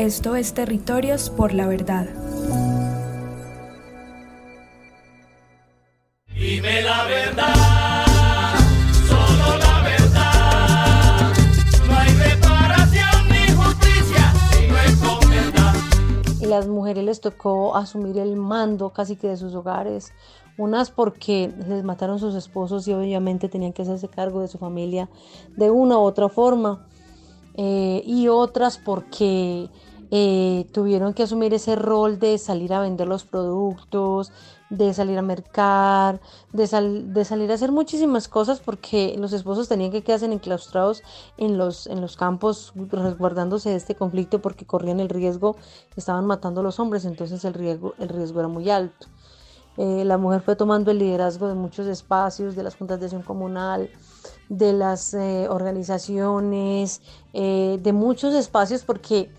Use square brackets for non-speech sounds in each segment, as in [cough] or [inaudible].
Esto es Territorios por la Verdad. Dime la verdad, solo la verdad. No hay reparación ni justicia si no es con verdad. Y las mujeres les tocó asumir el mando casi que de sus hogares. Unas porque les mataron sus esposos y obviamente tenían que hacerse cargo de su familia de una u otra forma. Eh, y otras porque eh, tuvieron que asumir ese rol de salir a vender los productos, de salir a mercar, de, salir a hacer muchísimas cosas porque los esposos tenían que quedarse enclaustrados en los, en los campos resguardándose de este conflicto porque corrían el riesgo, estaban matando a los hombres, entonces el riesgo, el riesgo era muy alto. Eh, la mujer fue tomando el liderazgo de muchos espacios, de las juntas de acción comunal, de las eh, organizaciones, de muchos espacios porque,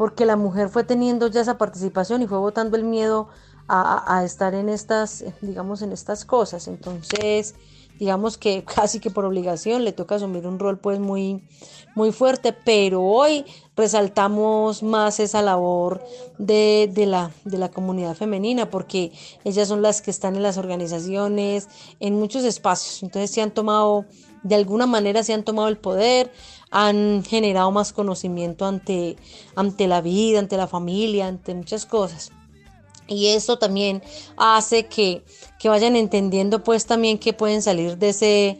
porque la mujer fue teniendo ya esa participación y fue votando el miedo a, estar en estas, digamos, en estas cosas. Entonces, digamos que [laughs] casi que por obligación le toca asumir un rol pues muy, muy fuerte, pero hoy resaltamos más esa labor de, la, de la comunidad femenina porque ellas son las que están en las organizaciones, en muchos espacios, entonces se han tomado, de alguna manera se han tomado el poder, han generado más conocimiento ante, ante la vida, ante la familia, ante muchas cosas. Y eso también hace que, vayan entendiendo pues también que pueden salir de ese,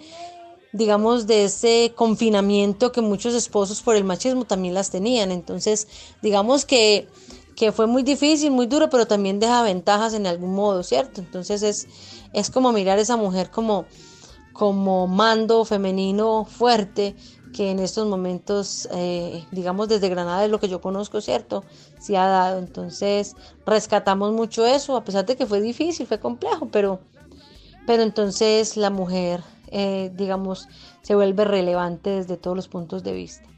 digamos, de ese confinamiento que muchos esposos por el machismo también las tenían. Entonces, digamos que, que fue muy difícil, muy duro, pero también deja ventajas en algún modo, ¿cierto? Entonces es, es como mirar a esa mujer como, como mando femenino fuerte que en estos momentos, eh, digamos desde Granada es lo que yo conozco, ¿cierto? Se ha dado. Entonces rescatamos mucho eso, a pesar de que fue difícil, fue complejo, pero, pero entonces la mujer, eh, digamos, se vuelve relevante desde todos los puntos de vista.